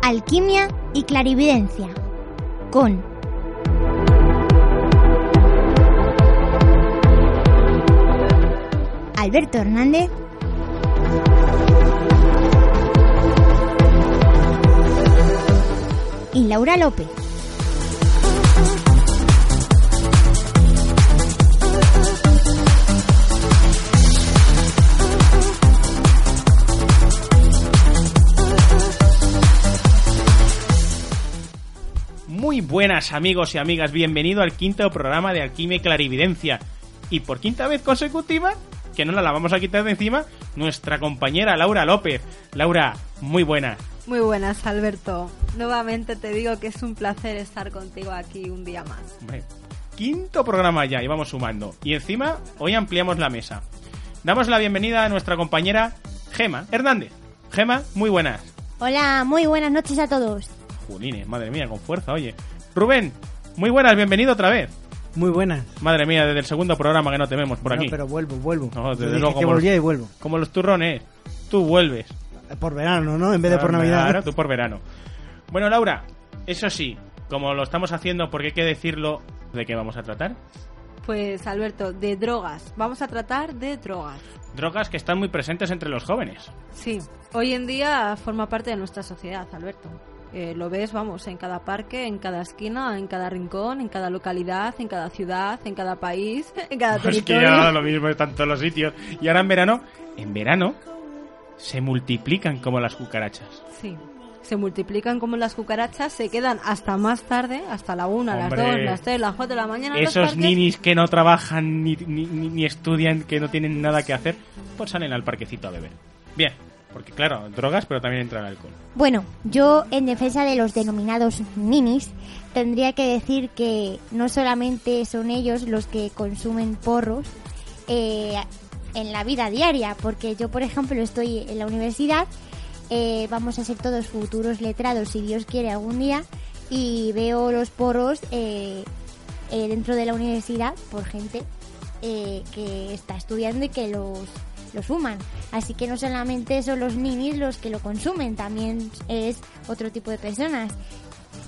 Alquimia y clarividencia con Alberto Hernández y Laura López. Muy buenas amigos y amigas, bienvenido al quinto programa de Alquimia Clarividencia. Y por quinta vez consecutiva, que no la vamos a quitar de encima, nuestra compañera Laura López. Laura, muy buena. Muy buenas, Alberto. Nuevamente te digo que es un placer estar contigo aquí un día más. Hombre, Quinto programa ya y vamos sumando. Y encima, hoy ampliamos la mesa. Damos la bienvenida a nuestra compañera Gema Hernández. Gema, muy buenas. Hola, muy buenas noches a todos. Julines, madre mía, con fuerza, oye. Rubén, muy buenas, bienvenido otra vez. Muy buenas. Madre mía, desde el segundo programa que no te vemos por No, aquí. pero vuelvo, vuelvo. No, desde luego, que como volvía los- y vuelvo. Como los turrones, tú vuelves. Por verano, ¿no? En vez de por Claro, Navidad. Claro, tú por verano. Bueno, Laura, eso sí, como lo estamos haciendo, porque hay que decirlo, ¿de qué vamos a tratar? Pues, Alberto, de drogas. Vamos a tratar de drogas. Drogas que están muy presentes entre los jóvenes. Sí, hoy en día forma parte de nuestra sociedad, Alberto. Eh, lo ves, vamos, en cada parque, en cada esquina, en cada rincón, en cada localidad, en cada ciudad, en cada país, en cada Es que ya lo mismo está en todos los sitios. Y ahora en verano, en verano, se multiplican como las cucarachas. Sí. Se multiplican como las cucarachas, se quedan hasta más tarde, hasta la una, las dos, las tres, las cuatro de la mañana. Esos ninis que no trabajan ni, ni- ni estudian, que no tienen nada que hacer, pues salen al parquecito a beber. Bien, porque claro, drogas, pero también entra el alcohol. Bueno, yo en defensa de los denominados ninis tendría que decir que no solamente son ellos los que consumen porros eh, en la vida diaria, porque yo por ejemplo estoy en la universidad, eh, vamos a ser todos futuros letrados si Dios quiere algún día y veo los porros eh, dentro de la universidad por gente que está estudiando y que los, los fuman. Así que no solamente son los ninis los que lo consumen, también es otro tipo de personas,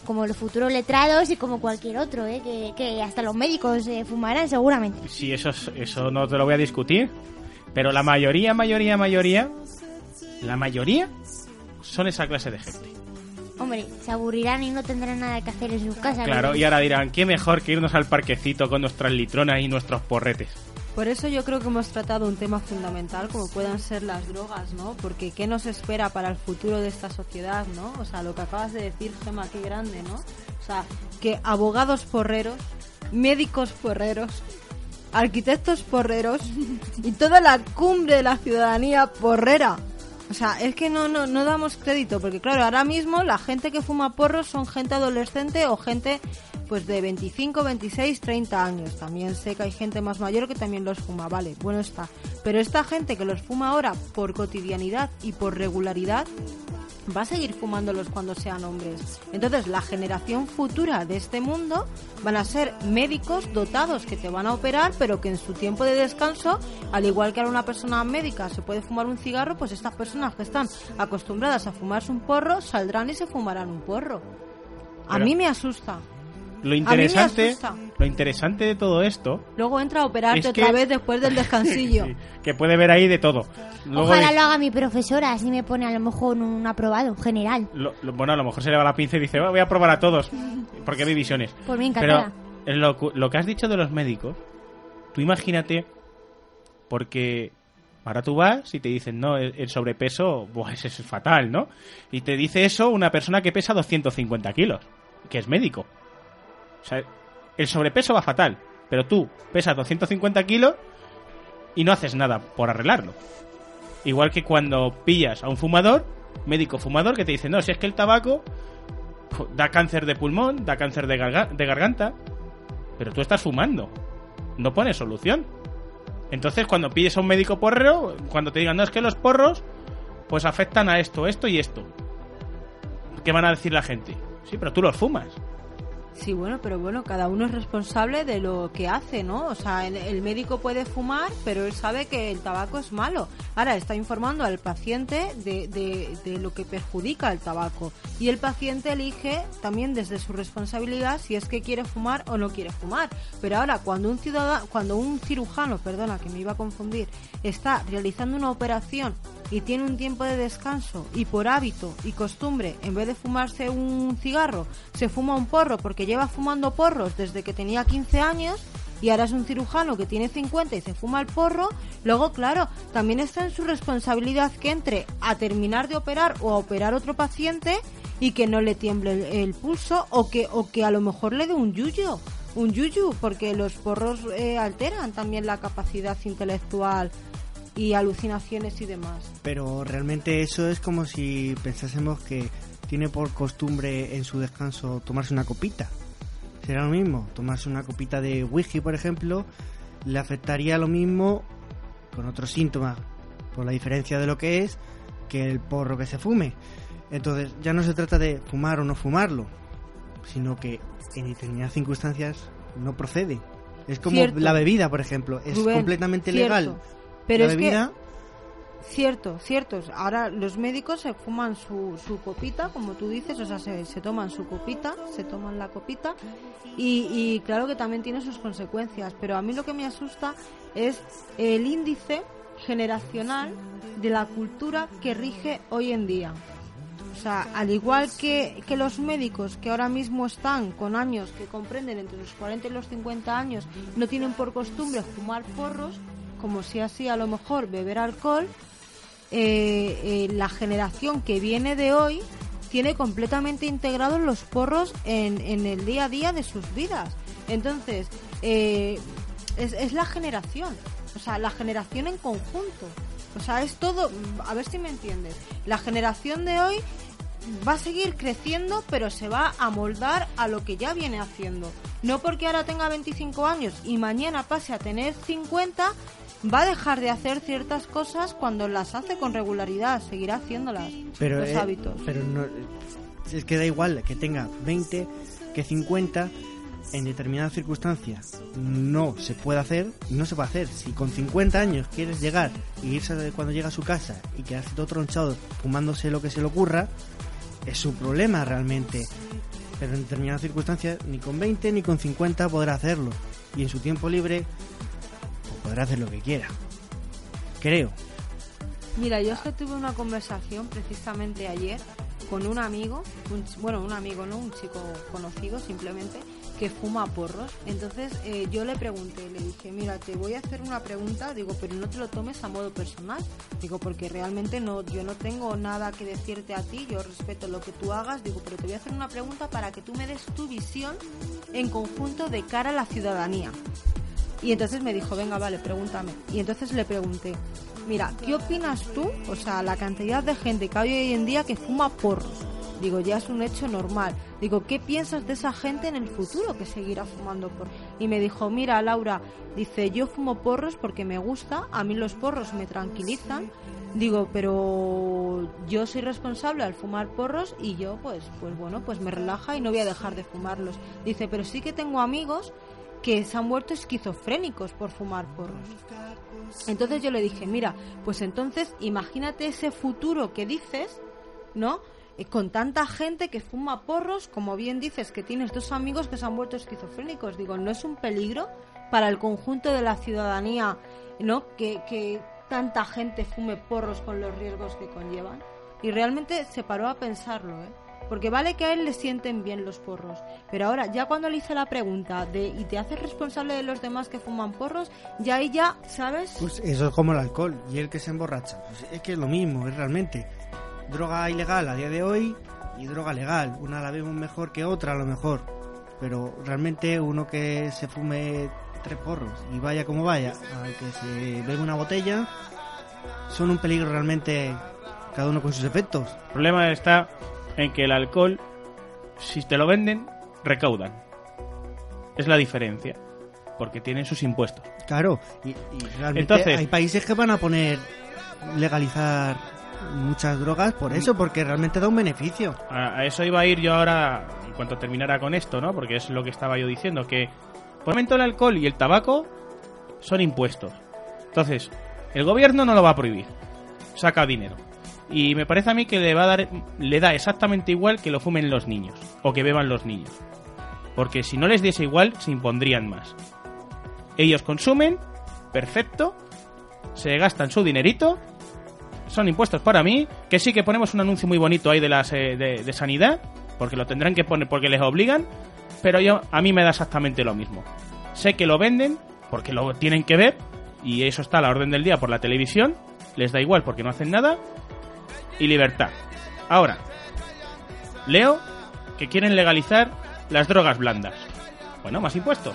como los futuros letrados y como cualquier otro, ¿eh? que, que hasta los médicos eh, fumarán seguramente. Sí, eso, es- eso no te lo voy a discutir. Pero la mayoría, mayoría, mayoría, la mayoría son esa clase de gente. Hombre, se aburrirán y no tendrán nada que hacer en sus casas. Claro, y ahora dirán, qué mejor que irnos al parquecito con nuestras litronas y nuestros porretes. Por eso yo creo que hemos tratado un tema fundamental como puedan ser las drogas, ¿no? Porque qué nos espera para el futuro de esta sociedad, ¿no? O sea, lo que acabas de decir, Gemma, qué grande, ¿no? O sea, que abogados porreros, médicos porreros, arquitectos porreros y toda la cumbre de la ciudadanía porrera. O sea, es que no, no, no damos crédito, porque claro, ahora mismo la gente que fuma porros son gente adolescente o gente pues de 25, 26, 30 años. También sé que hay gente más mayor que también los fuma, vale, bueno está. Pero esta gente que los fuma ahora por cotidianidad y por regularidad, va a seguir fumándolos cuando sean hombres. Entonces, la generación futura de este mundo van a ser médicos dotados que te van a operar, pero que en su tiempo de descanso, al igual que ahora una persona médica se puede fumar un cigarro, pues estas personas que están acostumbradas a fumarse un porro saldrán y se fumarán un porro. A Pero- mí me asusta. Lo interesante, lo interesante de todo esto, Luego entra a operarte Es otra vez después del descansillo. sí, que puede ver ahí de todo. Luego Ojalá lo haga mi profesora, así me pone a lo mejor un aprobado general. lo- lo- bueno, a lo mejor se le va la pinza y dice, "Oh, voy a probar a todos, porque hay visiones. Por mí Pero encantada. lo, cu- lo que has dicho de los médicos, tú imagínate, porque ahora tú vas y te dicen, no, el, el sobrepeso, buah, ese es fatal, ¿no? Y te dice eso una persona que pesa 250 kilos, que es médico. O sea, el sobrepeso va fatal, pero tú pesas 250 kilos y no haces nada por arreglarlo. Igual que cuando pillas a un fumador, médico fumador, que te dice, no, si es que el tabaco da cáncer de pulmón, da cáncer de, garga- de garganta, pero tú estás fumando. no pone solución. Entonces, cuando pides a un médico porrero, cuando te digan, no, es que los porros, pues afectan a esto, esto y esto. ¿Qué van a decir la gente? Sí, pero tú los fumas. Sí, bueno, pero bueno, cada uno es responsable de lo que hace, ¿no? O sea, el, médico puede fumar, pero él sabe que el tabaco es malo. Ahora está informando al paciente de, de, de lo que perjudica el tabaco. Y el paciente elige también desde su responsabilidad si es que quiere fumar o no quiere fumar. Pero ahora, cuando un ciudadano, cuando un cirujano, perdona, que me iba a confundir, está realizando una operación y tiene un tiempo de descanso y por hábito y costumbre, en vez de fumarse un cigarro, se fuma un porro porque lleva fumando porros desde que tenía 15 años y ahora es un cirujano que tiene 50 y se fuma el porro, luego claro, también está en su responsabilidad que entre a terminar de operar o a operar otro paciente y que no le tiemble el, pulso o que, o que a lo mejor le dé un yuyo. Un yuyu, porque los porros eh, alteran también la capacidad intelectual y alucinaciones y demás. Pero realmente eso es como si pensásemos que tiene por costumbre en su descanso tomarse una copita. Será lo mismo, tomarse una copita de whisky, por ejemplo, le afectaría lo mismo con otros síntomas, por la diferencia de lo que es que el porro que se fume. Entonces ya no se trata de fumar o no fumarlo, sino que en determinadas circunstancias no procede. Es como Cierto. la bebida, por ejemplo, es Rubén, completamente cierto. legal. Pero la es bebida, que Cierto, cierto. Ahora los médicos se fuman su, su copita, como tú dices, o sea, se, se toman su copita, se toman la copita y, y claro que también tiene sus consecuencias, pero a mí lo que me asusta es el índice generacional de la cultura que rige hoy en día. O sea, al igual que, que los médicos que ahora mismo están con años que comprenden entre los 40 y los 50 años, no tienen por costumbre fumar porros, como si así a lo mejor beber alcohol, eh, eh, la generación que viene de hoy tiene completamente integrados los porros en, en el día a día de sus vidas. Entonces, eh, es, es la generación, o sea, la generación en conjunto. O sea, es todo, a ver si me entiendes. La generación de hoy va a seguir creciendo, pero se va a moldar a lo que ya viene haciendo. No porque ahora tenga 25 años y mañana pase a tener 50, va a dejar de hacer ciertas cosas cuando las hace con regularidad, seguirá haciéndolas. pero, los eh, hábitos. pero no, es que da igual que tenga 20 que 50 en determinadas circunstancias no se puede hacer no se puede hacer si con 50 años quieres llegar y irse cuando llega a su casa y quedarse todo tronchado fumándose lo que se le ocurra es su problema realmente pero en determinadas circunstancias ni con 20 ni con 50 podrá hacerlo y en su tiempo libre podrá hacer lo que quiera. Creo. Mira, yo es que tuve una conversación precisamente ayer con un amigo, un bueno, un amigo, no un chico conocido simplemente, que fuma porros. Entonces eh, yo le pregunté, le dije, mira, te voy a hacer una pregunta, digo, pero no te lo tomes a modo personal, digo, porque realmente no, yo no tengo nada que decirte a ti, yo respeto lo que tú hagas, digo, pero te voy a hacer una pregunta para que tú me des tu visión en conjunto de cara a la ciudadanía. Y entonces me dijo, venga, vale, pregúntame. Y entonces le pregunté, mira, ¿qué opinas tú? O sea, la cantidad de gente que hay hoy en día que fuma porros. Digo, ya es un hecho normal. Digo, ¿qué piensas de esa gente en el futuro que seguirá fumando porros? Y me dijo, mira, Laura, dice, yo fumo porros porque me gusta, a mí los porros me tranquilizan. Digo, pero yo soy responsable al fumar porros y yo, pues, pues bueno, pues me relaja y no voy a dejar de fumarlos. Dice, pero sí que tengo amigos que se han vuelto esquizofrénicos por fumar porros. Entonces yo le dije, mira, pues entonces imagínate ese futuro que dices, ¿no? Eh, con tanta gente que fuma porros, como bien dices, que tienes dos amigos que se han vuelto esquizofrénicos. Digo, ¿no es un peligro para el conjunto de la ciudadanía, ¿no? Que, que tanta gente fume porros con los riesgos que conllevan. Y realmente se paró a pensarlo, ¿eh? Porque vale que a él le sienten bien los porros, pero ahora ya cuando le hice la pregunta de y te haces responsable de los demás que fuman porros, ya ahí ya, ¿sabes? Pues eso es como el alcohol y el que se emborracha. Pues es que es lo mismo, es realmente. Droga ilegal a día de hoy y droga legal. Una la vemos mejor que otra a lo mejor. Pero realmente uno que se fume tres porros y vaya como vaya, al que se bebe una botella, son un peligro realmente cada uno con sus efectos. El problema está en que el alcohol, si te lo venden, recaudan. Es la diferencia. porque tienen sus impuestos. Claro, y, y realmente Entonces- hay países que van a poner legalizar muchas drogas por eso, porque realmente da un beneficio. A, a eso iba a ir yo ahora, en cuanto terminara con esto, ¿no? Porque es lo que estaba yo diciendo, que por el momento el alcohol y el tabaco son impuestos. Entonces, el gobierno no lo va a prohibir. Saca dinero. Y me parece a mí que le va a dar, le da exactamente igual que lo fumen los niños, o que beban los niños. Porque si no les diese igual, se impondrían más. Ellos consumen, perfecto, se gastan su dinerito, son impuestos para mí, que sí que ponemos un anuncio muy bonito ahí de las eh, de, de sanidad, porque lo tendrán que poner porque les obligan, pero yo a mí me da exactamente lo mismo. Sé que lo venden porque lo tienen que ver y eso está a la orden del día por la televisión, les da igual porque no hacen nada y libertad. Ahora, leo que quieren legalizar las drogas blandas. Bueno, más impuestos.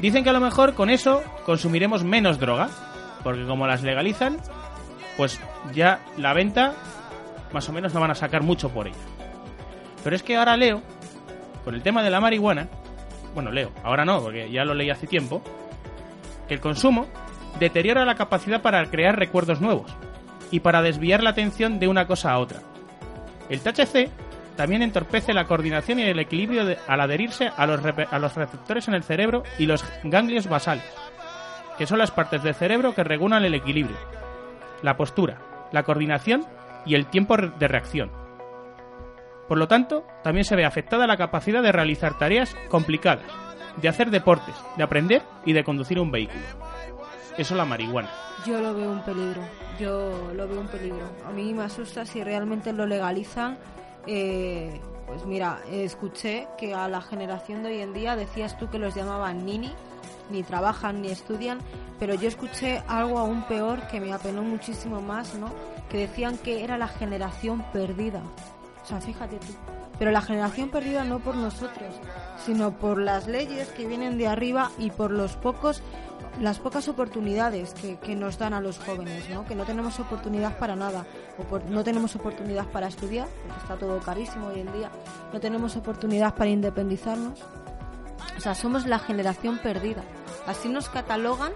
Dicen que a lo mejor con eso consumiremos menos droga, porque como las legalizan, pues ya la venta más o menos no van a sacar mucho por ella. Pero es que ahora leo, con el tema de la marihuana, bueno, leo, ahora no, porque ya lo leí hace tiempo, que el consumo deteriora la capacidad para crear recuerdos nuevos y para desviar la atención de una cosa a otra. El THC también entorpece la coordinación y el equilibrio al adherirse a los, receptores en el cerebro y los ganglios basales, que son las partes del cerebro que regulan el equilibrio, la postura, la coordinación y el tiempo de reacción. Por lo tanto, también se ve afectada la capacidad de realizar tareas complicadas, de hacer deportes, de aprender y de conducir un vehículo. Eso es la marihuana. Yo lo veo un peligro. Yo lo veo un peligro. A mí me asusta si realmente lo legalizan. eh, pues mira, escuché que a la generación de hoy en día decías tú que los llamaban nini, ni trabajan ni estudian, pero yo escuché algo aún peor que me apenó muchísimo más, ¿no? Que decían que era la generación perdida. O sea, fíjate tú. Pero la generación perdida no por nosotros, sino por las leyes que vienen de arriba y por los pocos las pocas oportunidades que, que nos dan a los jóvenes, ¿no? Que no tenemos oportunidad para nada, o por- no tenemos oportunidad para estudiar, porque está todo carísimo hoy en día, no tenemos oportunidad para independizarnos. O sea, somos la generación perdida. Así nos catalogan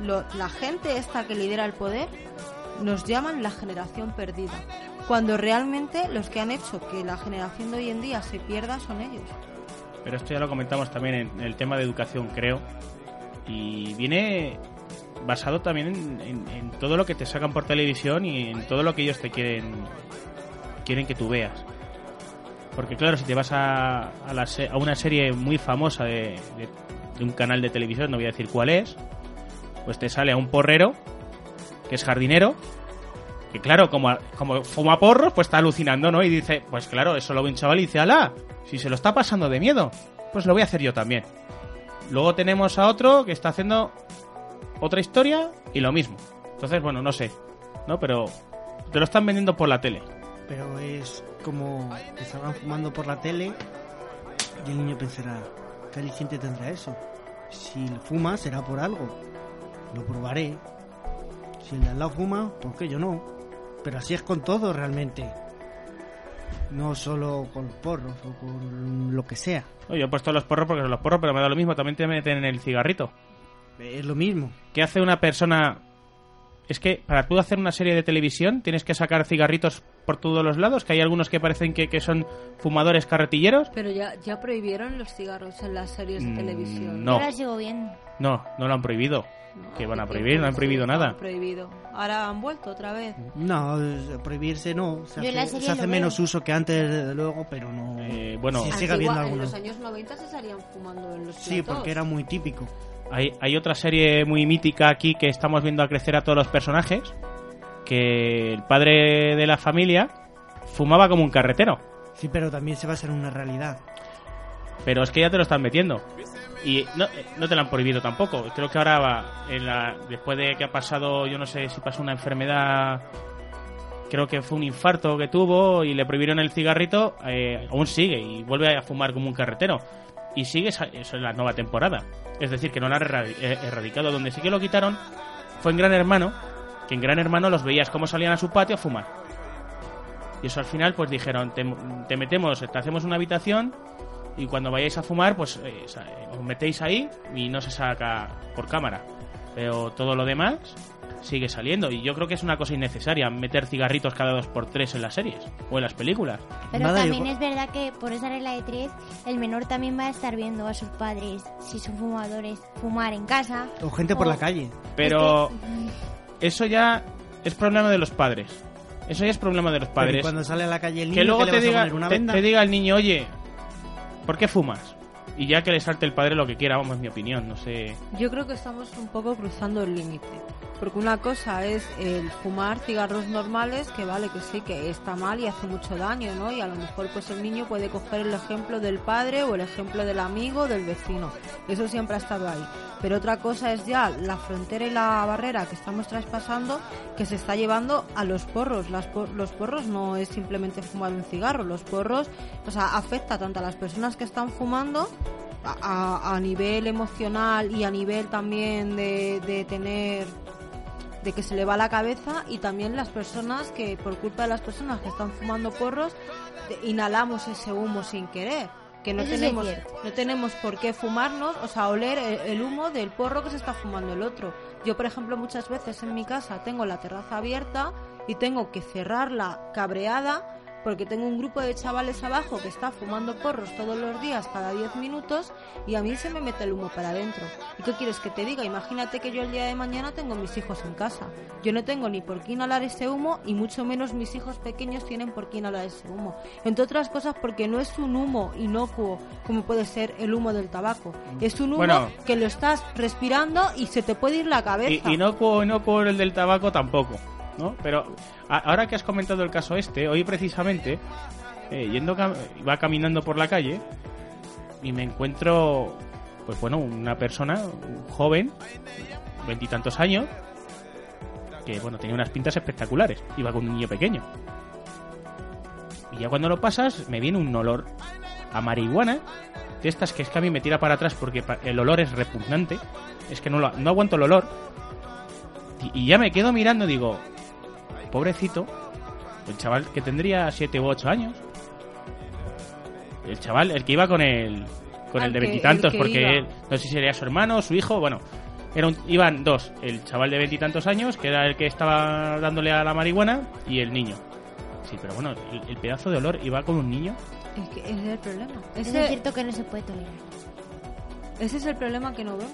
lo- la gente esta que lidera el poder, nos llaman la generación perdida. Cuando realmente los que han hecho que la generación de hoy en día se pierda son ellos. Pero esto ya lo comentamos también en el tema de educación, creo. Y viene basado también en, todo lo que te sacan por televisión y en todo lo que ellos te quieren quieren que tú veas. Porque claro, si te vas a, a, la a una serie muy famosa de, de- de un canal de televisión, no voy a decir cuál es, pues te sale a un porrero, que es jardinero, que claro, como, como fuma porros, pues está alucinando, ¿no? Y dice, pues claro, eso lo ve un chaval y dice, ala, si se lo está pasando de miedo, pues lo voy a hacer yo también. Luego tenemos a otro que está haciendo otra historia y lo mismo. Entonces, bueno, no sé, ¿no? Pero te lo están vendiendo por la tele. Pero es como que salgan fumando por la tele y el niño pensará, ¿qué aliciente tendrá eso? Si fuma será por algo. Lo probaré. Si el de al lado fuma, ¿por qué yo no? Pero así es con todo realmente. No solo con los porros o con lo que sea. No, Yo he puesto los porros porque son los porros, pero me da lo mismo. También te meten en el cigarrito. Es lo mismo. ¿Qué hace una persona? Es que para tú hacer una serie de televisión tienes que sacar cigarritos por todos los lados, que hay algunos que parecen que, que son fumadores carretilleros. Pero ya, ya prohibieron los cigarros en las series de Mm, televisión. no. Sigo. No, no lo han prohibido. No, que van a prohibir, no han prohibido nada. han prohibido. Ahora han vuelto otra vez. No, es- prohibirse no. Se Yo hace, se hace menos veo. uso que antes, desde luego, pero no. Eh, bueno, Sí, sigue habiendo en algunos. los años 90 se salían fumando en los Sí, platós. porque era muy típico. hay, hay otra serie muy mítica aquí que estamos viendo a crecer a todos los personajes, que el padre de la familia fumaba como un carretero. Sí, pero también se basa en una realidad. Pero es que ya te lo están metiendo. Y no, eh, no te lo han prohibido tampoco. Creo que ahora, va, en la, después de que ha pasado, yo no sé si pasó una enfermedad, creo que fue un infarto que tuvo y le prohibieron el cigarrito, eh, aún sigue y vuelve a fumar como un carretero. Y sigue eso en la nueva temporada. Es decir, que no lo han eh, erradicado. Donde sí que lo quitaron fue en Gran Hermano, que en Gran Hermano los veías cómo salían a su patio a fumar. Y eso al final, pues dijeron, te, te metemos, te hacemos una habitación y cuando vayáis a fumar, pues eh, eh, os metéis ahí y no se saca por cámara. Pero todo lo demás sigue saliendo y yo creo que es una cosa innecesaria meter cigarritos cada dos por tres en las series o en las películas. Pero Nada, también igual- es verdad que por esa regla de tres, el menor también va a estar viendo a sus padres, si son fumadores, fumar en casa. O gente por O- la calle. Pero Es que- eso ya es problema de los padres. Eso ya es problema de los Pero ¿y padres. cuando sale a la calle el niño, que luego ¿qué le te vas a diga, poner? ¿Una te, venda? te diga el niño, oye, ¿por qué fumas? Y ya que le salte el padre lo que quiera, vamos, es mi opinión, no sé. Yo creo que estamos un poco cruzando el límite. Porque una cosa es el fumar cigarros normales, que vale que sí, que está mal y hace mucho daño, ¿no? Y a lo mejor pues el niño puede coger el ejemplo del padre o el ejemplo del amigo del vecino. Eso siempre ha estado ahí. Pero otra cosa es ya la frontera y la barrera que estamos traspasando que se está llevando a los porros. Los porros no es simplemente fumar un cigarro. Los porros, o sea, afecta tanto a las personas que están fumando a, nivel emocional y a nivel también de tener de que se le va la cabeza y también las personas que por culpa de las personas que están fumando porros inhalamos ese humo sin querer que no Eso tenemos no tenemos por qué fumarnos o sea oler el, el humo del porro que se está fumando el otro. Yo por ejemplo muchas veces en mi casa tengo la terraza abierta y tengo que cerrarla cabreada porque tengo un grupo de chavales abajo que está fumando porros todos los días cada 10 minutos y a mí se me mete el humo para adentro. ¿Y qué quieres que te diga? Imagínate que yo el día de mañana tengo mis hijos en casa. Yo no tengo ni por qué inhalar ese humo y mucho menos mis hijos pequeños tienen por qué inhalar ese humo. Entre otras cosas porque no es un humo inocuo como puede ser el humo del tabaco. Es un humo Bueno. que lo estás respirando y se te puede ir la Y, cabeza. inocuo, inocuo el del tabaco tampoco, ¿no? Pero ahora que has comentado el caso este, hoy precisamente, eh, yendo cam- iba caminando por la calle y me encuentro, pues bueno, una persona, un joven, veintitantos años, que bueno, tenía unas pintas espectaculares, iba con un niño pequeño. Y ya cuando lo pasas, me viene un olor a marihuana, de estas que es que a mí me tira para atrás porque el olor es repugnante, es que no, no aguanto el olor. Y ya me quedo mirando, digo, pobrecito, el chaval que tendría 7 u 8 años. El chaval, el que iba con el, con Al el de veintitantos, porque él, no sé si sería su hermano, su hijo, bueno, era un- iban dos, el chaval de veintitantos años, que era el que estaba dándole a la marihuana, y el niño. Sí, pero bueno, el, el pedazo de olor iba con un niño. Es que ese es el problema. Ese- es cierto que no se puede tolerar. Ese es el problema que no vemos.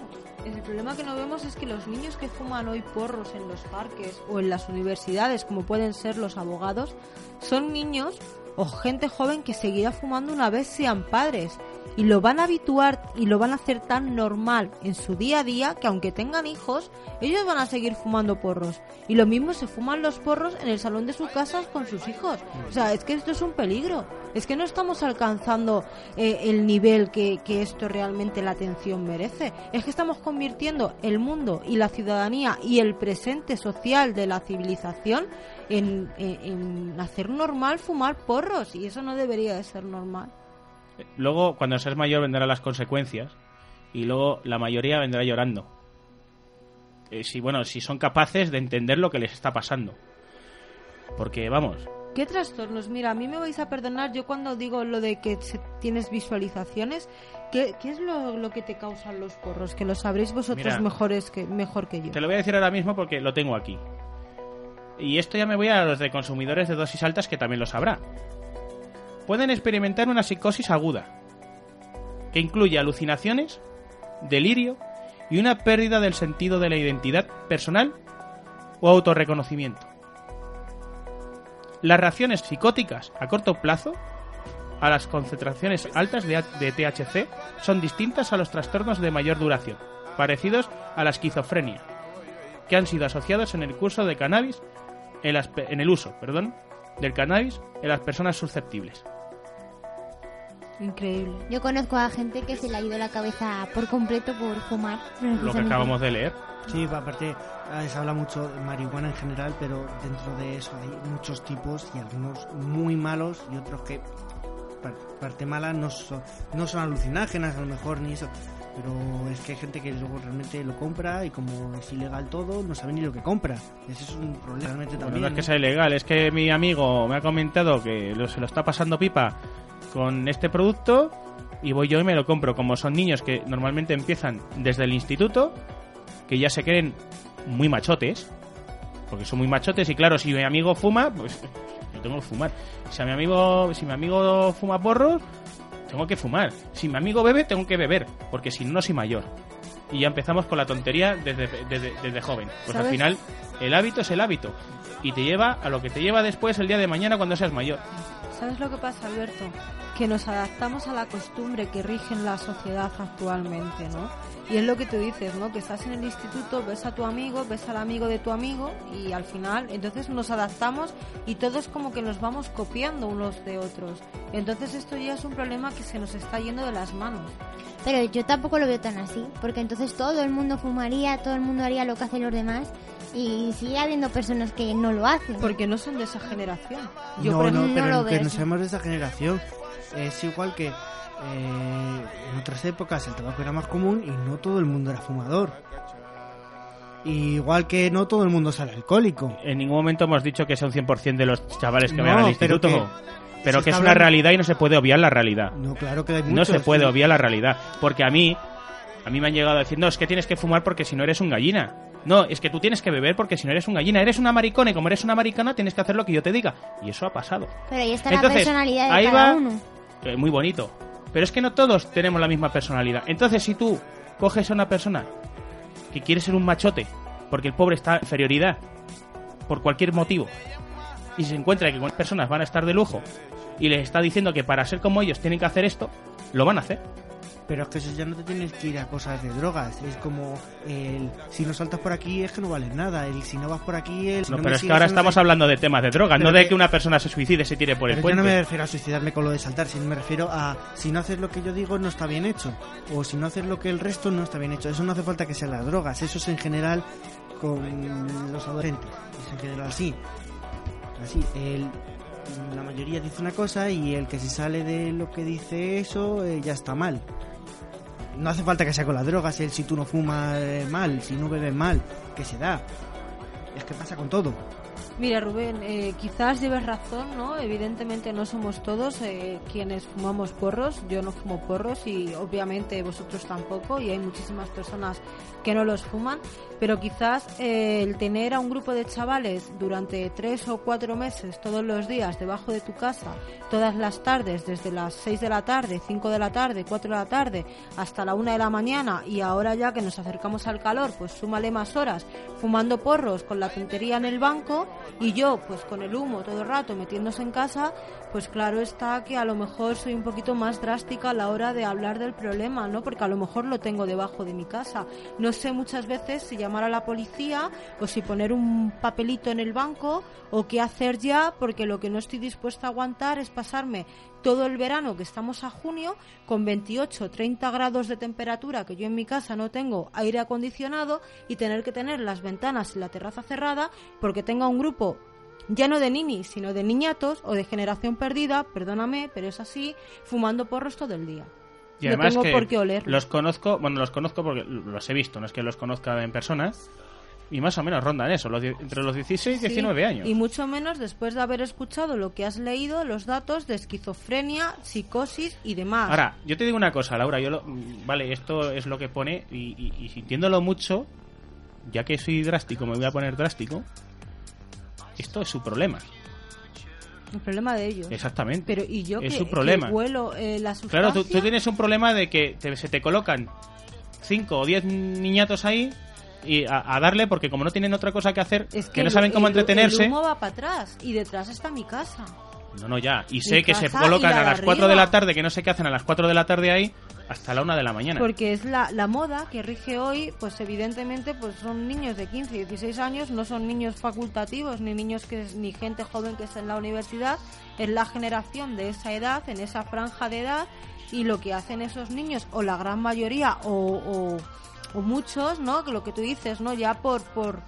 El problema que no vemos es que los niños que fuman hoy porros en los parques o en las universidades, como pueden ser los abogados, son niños o gente joven que seguirá fumando una vez sean padres. Y lo van a habituar y lo van a hacer tan normal en su día a día que aunque tengan hijos, ellos van a seguir fumando porros. Y lo mismo se fuman los porros en el salón de sus casas con sus hijos. O sea, es que esto es un peligro. Es que no estamos alcanzando eh, el nivel que, que esto realmente la atención merece. Es que estamos convirtiendo el mundo y la ciudadanía y el presente social de la civilización en- en hacer normal fumar porros. Y eso no debería de ser normal. Luego, cuando seas mayor, vendrán las consecuencias. Y luego la mayoría vendrá llorando. Eh, si, bueno, si son capaces de entender lo que les está pasando. Porque, vamos, ¿Qué trastornos? Mira, a mí me vais a perdonar, yo cuando digo lo de que tienes visualizaciones, ¿qué, qué es lo, lo que te causan los porros? Que lo sabréis vosotros Mira, mejores que, mejor que yo. te lo voy a decir ahora mismo porque lo tengo aquí. Y esto ya me voy a los de consumidores de dosis altas que también lo sabrá. Pueden experimentar una psicosis aguda, que incluye alucinaciones, delirio y una pérdida del sentido de la identidad personal o autorreconocimiento. Las reacciones psicóticas a corto plazo a las concentraciones altas de, THC son distintas a los trastornos de mayor duración, parecidos a la esquizofrenia, que han sido asociados en el curso de cannabis en, en el uso, perdón, del cannabis en las personas susceptibles. Increíble. Yo conozco a gente que se le ha ido la cabeza por completo por fumar. Lo que acabamos de leer. Sí, aparte eh, se habla mucho de marihuana en general, pero dentro de eso hay muchos tipos y algunos muy malos y otros que par- parte mala no son, no son alucinágenas a lo mejor ni eso. Pero es que hay gente que luego realmente lo compra y como es ilegal todo, no sabe ni lo que compra. Ese es un problema realmente Bueno, también. no es que sea ilegal, es que mi amigo me ha comentado que lo- se lo está pasando pipa con este producto y voy yo y me lo compro. Como son niños que normalmente empiezan desde el instituto, que ya se creen muy machotes, porque son muy machotes y claro, si mi amigo fuma, pues yo tengo que fumar. Si a mi amigo, si mi amigo fuma porros, tengo que fumar. Si mi amigo bebe, tengo que beber, porque si no, no soy mayor. Y ya empezamos con la tontería desde, desde, desde joven. Pues al final, el hábito es el hábito. Y te lleva a lo que te lleva después el día de mañana cuando seas mayor. ¿Sabes lo que pasa, Alberto? Que nos adaptamos a la costumbre que rige en la sociedad actualmente, ¿no? Y es lo que tú dices, ¿no? Que estás en el instituto, ves a tu amigo, ves al amigo de tu amigo y al final, entonces nos adaptamos y todos como que nos vamos copiando unos de otros. Entonces esto ya es un problema que se nos está yendo de las manos. Pero yo tampoco lo veo tan así, porque entonces todo el mundo fumaría, todo el mundo haría lo que hacen los demás y sigue habiendo personas que no lo hacen. Porque no son de esa generación. Yo, no, por no, ejemplo, no pero lo que no seamos de esa generación. Es igual que eh, en otras épocas el tabaco era más común y no todo el mundo era fumador. Igual que no todo el mundo es alcohólico. En ningún momento hemos dicho que son 100% de los chavales que No, vayan al pero instituto. que Pero que es una realidad y no se puede obviar la realidad. No, claro que hay No muchos, se puede sí. obviar la realidad. Porque a mí, a mí me han llegado a decir, no, es que tienes que fumar porque si no eres un gallina. No, es que tú tienes que beber porque si no eres un gallina. Eres una maricona y como eres una maricona tienes que hacer lo que yo te diga. Y eso ha pasado. Pero ahí está Entonces, la personalidad de ahí cada va- uno. Eh, muy bonito. Pero es que no todos tenemos la misma personalidad. Entonces, si tú coges a una persona que quiere ser un machote, porque el pobre está en inferioridad, por cualquier motivo, y se encuentra que con personas van a estar de lujo, y les está diciendo que para ser como ellos tienen que hacer esto, lo van a hacer. Pero es que eso ya no te tienes que ir a cosas de drogas. Es como el si no saltas por aquí es que no vales nada. El si no vas por aquí, el si No, no, pero es que ahora estamos hablando de temas de drogas, Pero no de que- que una persona se suicide, se tire por el Pero yo puente. no me refiero a suicidarme con lo de saltar, sino me refiero a si no haces lo que yo digo no está bien hecho. O si no haces lo que el resto no está bien hecho. Eso no hace falta que sean las drogas. Eso es en general con los adolescentes. Es en general así. Así, el, la mayoría dice una cosa y el que se sale de lo que dice eso eh, ya está mal. No hace falta que sea con las drogas, el si tú no fumas eh, mal, si no bebes mal, que se da. Es que pasa con todo. Mira, Rubén, eh, quizás lleves razón, ¿no? Evidentemente no somos todos eh, quienes fumamos porros. Yo no fumo porros y obviamente vosotros tampoco y hay muchísimas personas que no los fuman. Pero quizás eh, el tener a un grupo de chavales durante tres o cuatro meses, todos los días, debajo de tu casa, todas las tardes, desde las 6 de la tarde, 5 de la tarde, 4 de la tarde, hasta la 1 de la mañana y ahora ya que nos acercamos al calor, pues súmale más horas fumando porros con la tontería en el banco y yo pues con el humo todo el rato metiéndose en casa, pues claro está que a lo mejor soy un poquito más drástica a la hora de hablar del problema, ¿no? Porque a lo mejor lo tengo debajo de mi casa. No sé muchas veces si llamar a la policía o si poner un papelito en el banco o qué hacer ya, porque lo que no estoy dispuesta a aguantar es pasarme todo el verano, que estamos a junio, con 28, 30 grados de temperatura, que yo en mi casa no tengo aire acondicionado, y tener que tener las ventanas y la terraza cerrada, porque tenga un grupo ya no de ninis, sino de niñatos o de generación perdida, perdóname, pero es así, fumando porros todo el día. Y no además tengo que por qué olerlo. los conozco, bueno, los conozco porque los he visto, no es que los conozca en persona, y más o menos rondan eso, los entre los 16 y Sí, 19 años. Y mucho menos después de haber escuchado lo que has leído, los datos de esquizofrenia, psicosis y demás. Ahora, yo te digo una cosa, Laura, yo lo- vale, esto es lo que pone y, y- y sintiéndolo mucho, ya que soy drástico, me voy a poner drástico. Esto es su problema, el problema de ellos. exactamente. Pero y yo es que, su problema. que huelo eh, la Claro, tú, tienes un problema de que te- se te colocan 5 o 10 niñatos ahí y a, a darle porque como no tienen otra cosa que hacer, es que, que no el- saben cómo el- entretenerse. El humo va para atrás y detrás está mi casa. No, no, ya. Y sé Mi que se colocan a las 4 de la tarde, que no sé qué hacen a las 4 de la tarde ahí, hasta la 1 de la mañana. Porque es la, la moda que rige hoy, pues evidentemente pues son niños de 15 y 16 años, no son niños facultativos, ni niños que ni gente joven que está en la universidad, es la generación de esa edad, en esa franja de edad, y lo que hacen esos niños, o la gran mayoría, o, o, o muchos, ¿no? Que lo que tú dices, ¿no? Ya por, por,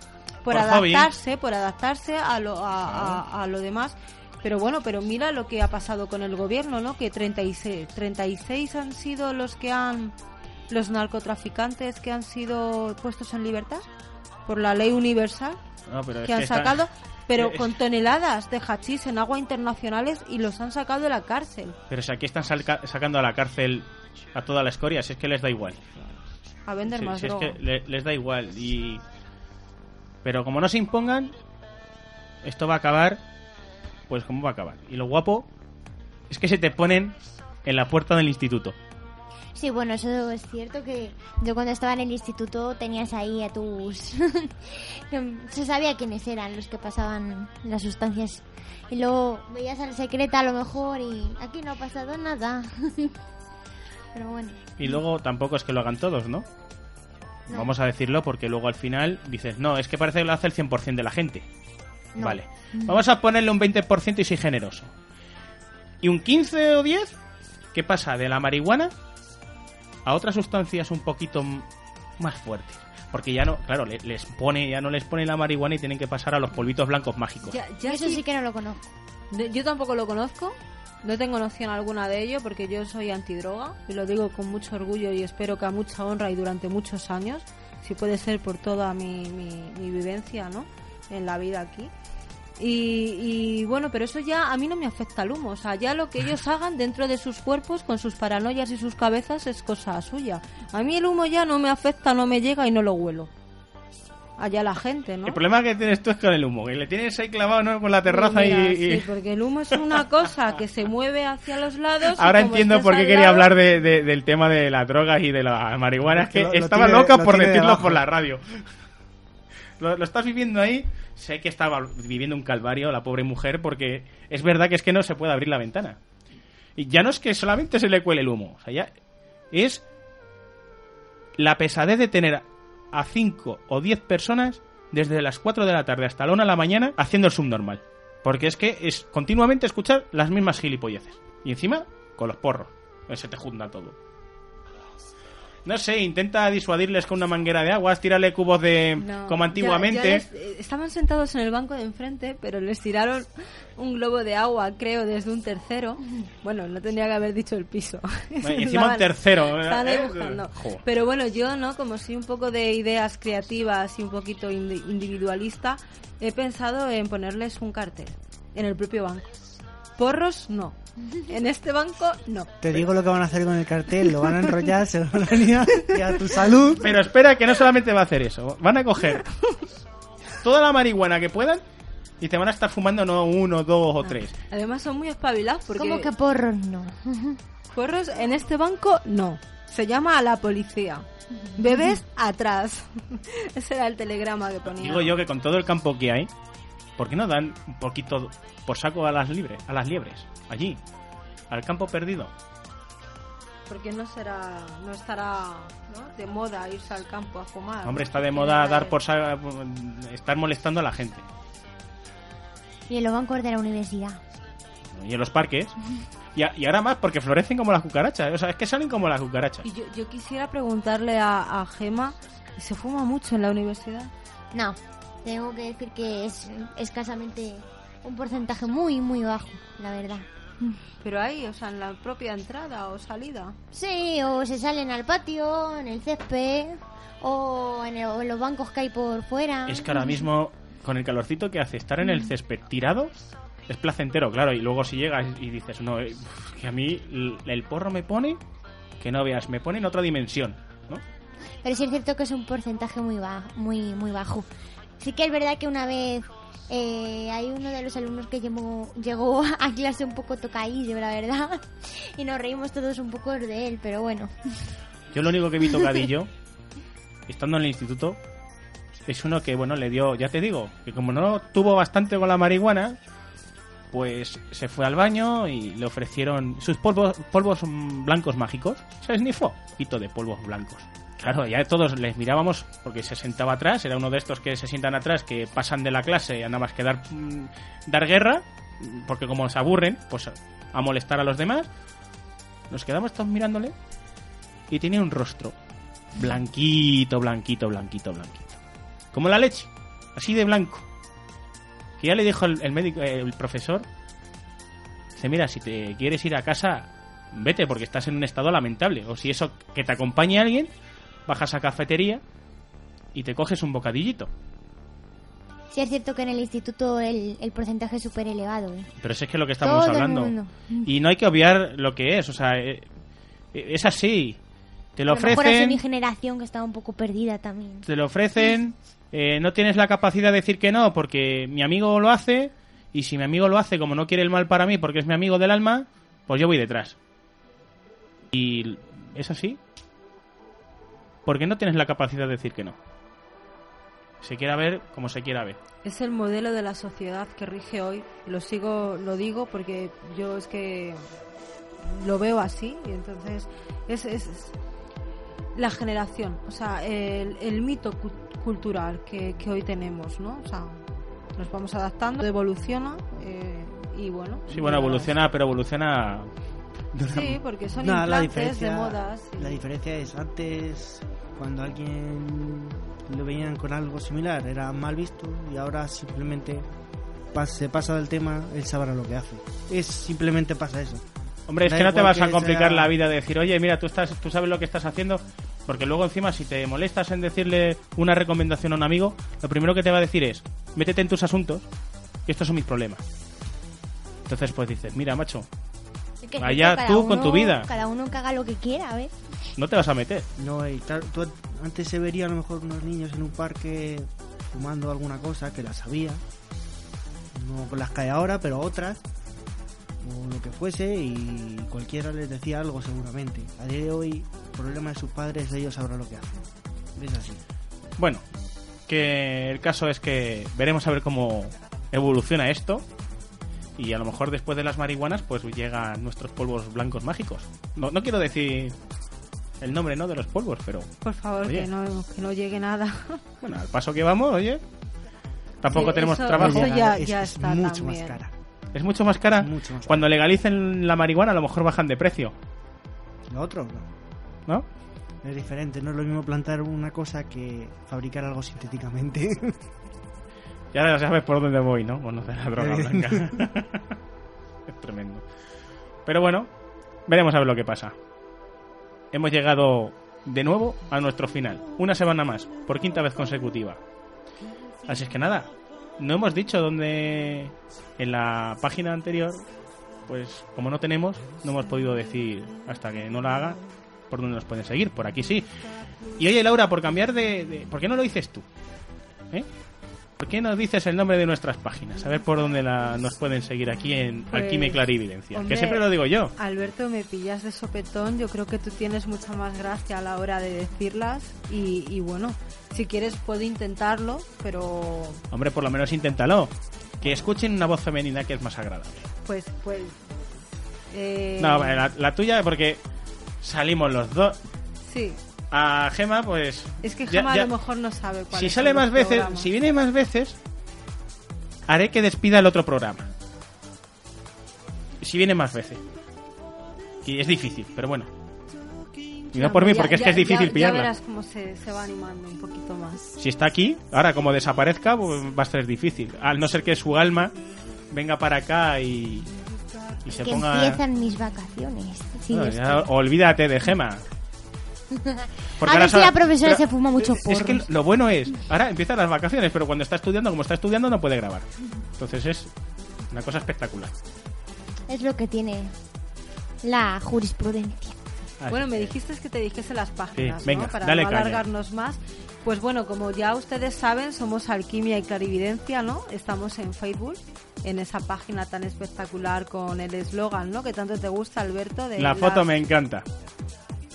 por, Por hobby. adaptarse, por adaptarse a lo, a, a- a lo demás. Pero bueno, pero mira lo que ha pasado con el gobierno, ¿no? Que 36, 36 han sido los que han los narcotraficantes que han sido puestos en libertad por la ley universal No, pero es que han sacado pero Es- con toneladas de hachís en agua internacionales y los han sacado de la cárcel. Pero si aquí están salca- sacando a la cárcel a toda la escoria, si es que les da igual. A vender Si- más si es droga. que le- les da igual. Y... Pero como no se impongan, esto va a acabar, pues como va a acabar. Y lo guapo es que se te ponen en la puerta del instituto. Sí, bueno, eso es cierto que yo cuando estaba en el instituto tenías ahí a tus... Se sabía quiénes eran los que pasaban las sustancias. Y luego veías al secreta a lo mejor y aquí no ha pasado nada. Pero bueno. Y luego tampoco es que lo hagan todos, ¿no? No. Vamos a decirlo porque luego al final dices, no, es que parece que lo hace el 100% de la gente. No. Vale. Vamos a ponerle un 20% y soy generoso. ¿Y un 15 o 10? ¿Qué pasa? De la marihuana a otras sustancias un poquito más fuertes. Porque ya no, claro, le- les pone, ya no les pone la marihuana y tienen que pasar a los polvitos blancos mágicos. Ya, ya Eso sí- sí que no lo conozco. yo tampoco lo conozco. No tengo noción alguna de ello porque yo soy antidroga y lo digo con mucho orgullo y espero que a mucha honra y durante muchos años, si puede ser por toda mi, mi- mi vivencia ¿no? en la vida aquí. Y, y, bueno, pero eso ya a mí no me afecta al humo. O sea, ya lo que ellos hagan dentro de sus cuerpos, con sus paranoias y sus cabezas, es cosa suya. A mí el humo ya no me afecta, no me llega y no lo huelo. Allá la gente, ¿no? El problema que tienes tú es con el humo, que le tienes ahí clavado ¿no? con la terraza Mira, y, y- Sí, porque el humo es una cosa que se mueve hacia los lados. y Ahora entiendo por qué quería lado- hablar de- de- del tema de las drogas y de la marihuana. Es que lo- lo estaba tiene- loca lo por decirlo debajo. por la radio. Lo, lo estás viviendo ahí. Sé que estaba viviendo un calvario la pobre mujer porque es verdad que es que no se puede abrir la ventana. Y ya no es que solamente se le cuele el humo. O sea, ya es la pesadez de tener a 5 o 10 personas desde las 4 de la tarde hasta la 1 de la mañana haciendo el subnormal. Porque es que es continuamente escuchar las mismas gilipolleces. Y encima, con los porros. Se te junta todo. No sé, intenta disuadirles con una manguera de agua, tírale cubos de... No, como antiguamente. ya les- eh, estaban sentados en el banco de enfrente, pero les tiraron un globo de agua, creo, desde un tercero. Bueno, no tendría que haber dicho el piso. Bueno, y encima un tercero. Estaban eh. Pero bueno, yo, ¿no? Como soy un poco de ideas creativas y un poquito indi- individualista, he pensado en ponerles un cartel en el propio banco. Porros, no. En este banco, no. Te digo lo que van a hacer con el cartel, lo van a enrollar, se lo van a liar y a tu salud. Pero espera, que no solamente va a hacer eso. Van a coger toda la marihuana que puedan y te van a estar fumando no uno, dos o tres. Además son muy espabilados porque... ¿Cómo que porros no? Porros en este banco, no. Se llama a la policía. Bebés atrás. Ese era el telegrama que ponía. Digo yo que con todo el campo que hay, ¿por qué no dan un poquito por saco a las libres, a las liebres? Allí, al campo perdido. Porque no será, no estará ¿no? de moda irse al campo a fumar. Hombre, está de moda dar por sa- estar molestando a la gente. Y en los bancos de la universidad. Y en los parques. Y, a- y ahora más porque florecen como las cucarachas. O sea, es que salen como las cucarachas. Y yo, yo quisiera preguntarle a, a Gema, ¿se fuma mucho en la universidad? No, tengo que decir que es escasamente un porcentaje muy, muy bajo, la verdad. Pero ahí, o sea, en la propia entrada o salida. Sí, o se salen al patio, en el césped, o en, el- o en los bancos que hay por fuera. Es que ahora mismo, con el calorcito que hace, estar en el césped tirado es placentero, claro. Y luego si llegas y dices, no, eh, que a mí el porro me pone, que no veas, me pone en otra dimensión, ¿no? Pero sí es cierto que es un porcentaje muy, ba- muy, muy bajo. Sí que es verdad que una vez eh, hay uno de los alumnos que llegó, llegó a clase un poco tocadillo, la verdad. Y nos reímos todos un poco de él, pero bueno. Yo lo único que vi tocadillo, estando en el instituto, es uno que, bueno, le dio, ya te digo, que como no tuvo bastante con la marihuana, pues se fue al baño y le ofrecieron sus polvos, polvos blancos mágicos. Se esnifó un poquito de polvos blancos. Claro, ya todos les mirábamos porque se sentaba atrás, era uno de estos que se sientan atrás, que pasan de la clase y nada más que dar, mm, dar guerra, porque como se aburren, pues a molestar a los demás. Nos quedamos todos mirándole y tenía un rostro blanquito, blanquito, blanquito, blanquito. Como la leche, así de blanco. Que ya le dijo el, el médico, eh, el profesor, dice, mira, si te quieres ir a casa, vete porque estás en un estado lamentable. O si eso, que te acompañe alguien, bajas a cafetería y te coges un bocadillito. Sí es cierto que en el instituto el, el porcentaje es súper elevado. ¿eh? Pero si es que lo que estamos Todo hablando. Y no hay que obviar lo que es, o sea, eh, eh, es así. Te lo lo mejor es mi ofrecen, generación que estaba un poco perdida también. te lo ofrecen, eh, no tienes la capacidad de decir que no porque mi amigo lo hace y si mi amigo lo hace como no quiere el mal para mí porque es mi amigo del alma, pues yo voy detrás. Y es así. Porque no tienes la capacidad de decir que no. Se quiera ver como se quiera ver. Es el modelo de la sociedad que rige hoy. Lo sigo, lo digo porque yo es que lo veo así y entonces es, es- es la generación, o sea, el, el mito cu- cultural que, que hoy tenemos, ¿no? O sea, nos vamos adaptando, evoluciona eh, y bueno. Sí, bueno, evoluciona, pero evoluciona... Sí, porque son No, la implantes de modas. y- la diferencia es antes cuando alguien lo veían con algo similar era mal visto y ahora simplemente pas- se pasa del tema, él sabrá lo que hace. Es simplemente pasa eso. Hombre, es Da que no te vas a complicar sea- la vida de decir, oye, mira, tú, estás, tú sabes lo que estás haciendo, porque luego encima si te molestas en decirle una recomendación a un amigo, lo primero que te va a decir es, métete en tus asuntos, que estos son mis problemas. Entonces pues dices, mira, macho, Es que Allá tú con tu uno- vida. Cada uno que haga lo que quiera, a ver. No te vas a meter. No, y tú- antes se vería a lo mejor unos niños en un parque fumando alguna cosa que la sabía. No con las que hay ahora, pero otras. O lo que fuese, y cualquiera les decía algo seguramente. A día de hoy, problema de sus padres, ellos sabrán lo que hacen. Es así. Bueno, que el caso es que veremos a ver cómo evoluciona esto. Y a lo mejor después de las marihuanas, pues llegan nuestros polvos blancos mágicos. No, no quiero decir el nombre, ¿no? De los polvos, pero Por favor, Oye. que no, que no llegue nada. bueno, al paso que vamos, oye. Tampoco Sí, tenemos eso- trabajo. eso ya- es, ya es está mucho también. más cara. Es mucho más cara. Mucho más Cuando legalicen la marihuana, a lo mejor bajan de precio, Lo otro, no. ¿no? Es diferente, no es lo mismo plantar una cosa que fabricar algo sintéticamente. Ya sabes por dónde voy, ¿no? Bueno, de la droga blanca. es tremendo. Pero bueno, veremos a ver lo que pasa. Hemos llegado de nuevo a nuestro final. Una semana más, por quinta vez consecutiva. Así es que nada, no hemos dicho dónde en la página anterior, pues como no tenemos, no hemos podido decir hasta que no la haga por dónde nos pueden seguir. Por aquí sí. Y oye, Laura, por cambiar de... de- ¿Por qué no lo dices tú? ¿Eh? ¿Por qué no dices el nombre de nuestras páginas? A ver por dónde la- nos pueden seguir aquí en Pues, Alquimia y Clarividencia. hombre, que siempre lo digo yo. Alberto, me pillas de sopetón. Yo creo que tú tienes mucha más gracia a la hora de decirlas. Y, y bueno, si quieres puedo intentarlo, pero Hombre, por lo menos inténtalo. Que escuchen una voz femenina que es más agradable. pues, pues. eh, No, la, la tuya, porque salimos los dos. Sí, A Gema, pues. es que ya- ya- a lo mejor no sabe cuál Si es sale más veces, si viene más veces, haré que despida el otro programa. Si viene más veces. Y es difícil, pero bueno. Y no por mí, Ya- porque es ya- que es difícil ya- pillarla. Ya verás cómo se, se va animando un poquito más. Si está aquí, ahora como desaparezca, pues va a ser difícil. Al no ser que su alma venga para acá y, y se que ponga... empiezan mis vacaciones. Sí, No, es ya que- olvídate de Gema. A ver si la profesora se fuma mucho Es que lo bueno es, ahora empiezan las vacaciones, pero cuando está estudiando, como está estudiando, no puede grabar. Entonces es una cosa espectacular. es lo que tiene la jurisprudencia. Así Bueno, me que- dijiste que te dijese las páginas, Sí, venga, ¿no? Para dale no caña. alargarnos más. Pues bueno, como ya ustedes saben, somos Alquimia y Clarividencia, ¿no? Estamos en Facebook, en esa página tan espectacular con el eslogan, ¿no? Que tanto te gusta, Alberto. De La foto las- me encanta.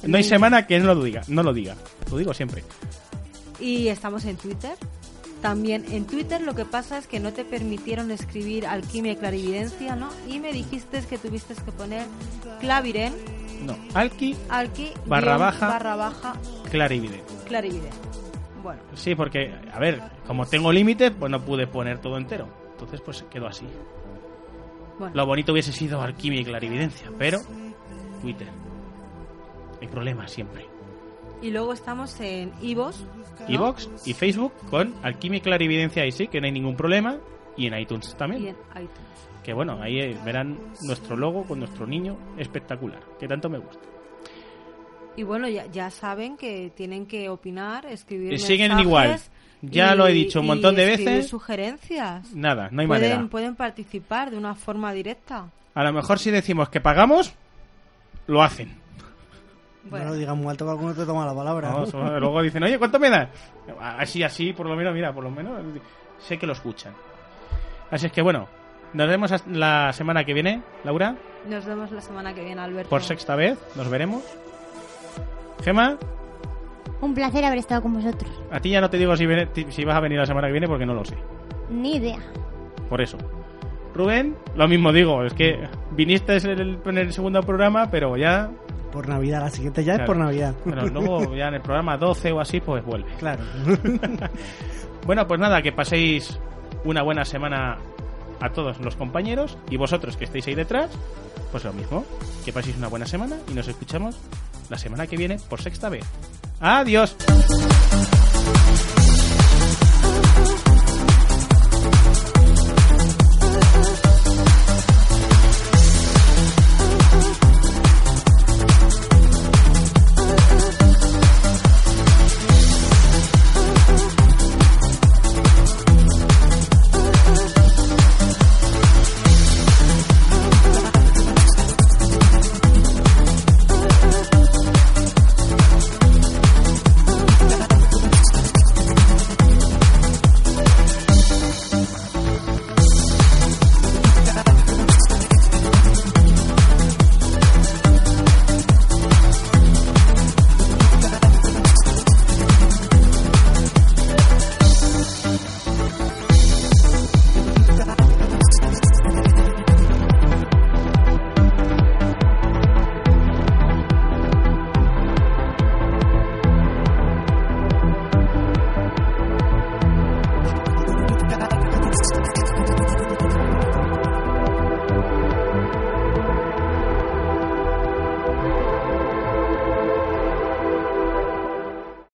No hay semana que no lo diga, no lo diga. Lo digo siempre. Y estamos en Twitter. También en Twitter lo que pasa es que no te permitieron escribir Alquimia y Clarividencia, ¿no? Y me dijiste que tuviste que poner Claviren, No, Alki Alki, Barra baja. barra baja. Bueno, Sí, porque, a ver, como tengo límite, pues no pude poner todo entero. Entonces, pues quedó así. bueno. Lo bonito hubiese sido alquimia y clarividencia, pero Twitter. Hay problemas siempre. Y luego estamos en. Evox y Facebook con alquimia y clarividencia ahí sí, que no hay ningún problema. Y en iTunes también. y en iTunes. Que bueno, ahí eh, verán nuestro logo con nuestro niño espectacular, que tanto me gusta. Y bueno, ya, ya saben que tienen que opinar, escribir Eh, siguen igual. Ya Y- lo he dicho un y montón de veces. sugerencias. Nada, no hay manera. Pueden participar de una forma directa. A lo mejor si decimos que pagamos, lo hacen. No lo digas muy alto que alguno te toma la palabra. No, luego dicen, oye, ¿cuánto me das? Así, así, por lo menos, mira, por lo menos sé que lo escuchan. Así es que bueno, nos vemos la semana que viene, Laura, nos vemos la semana que viene, Alberto. por sexta vez, nos veremos. Gema, Un placer haber estado con vosotros. a ti ya no te digo si vas a venir la semana que viene porque no lo sé. Ni idea. Por eso. Rubén, lo mismo digo, es que viniste en el, en el segundo programa, pero ya. Por Navidad, la siguiente ya es por Navidad. Bueno, luego ya en el programa 12 o así, pues vuelve. Claro. Bueno, pues nada, que paséis una buena semana a todos los compañeros y vosotros que estéis ahí detrás, pues lo mismo. Que paséis una buena semana y nos escuchamos la semana que viene por sexta vez. Adiós.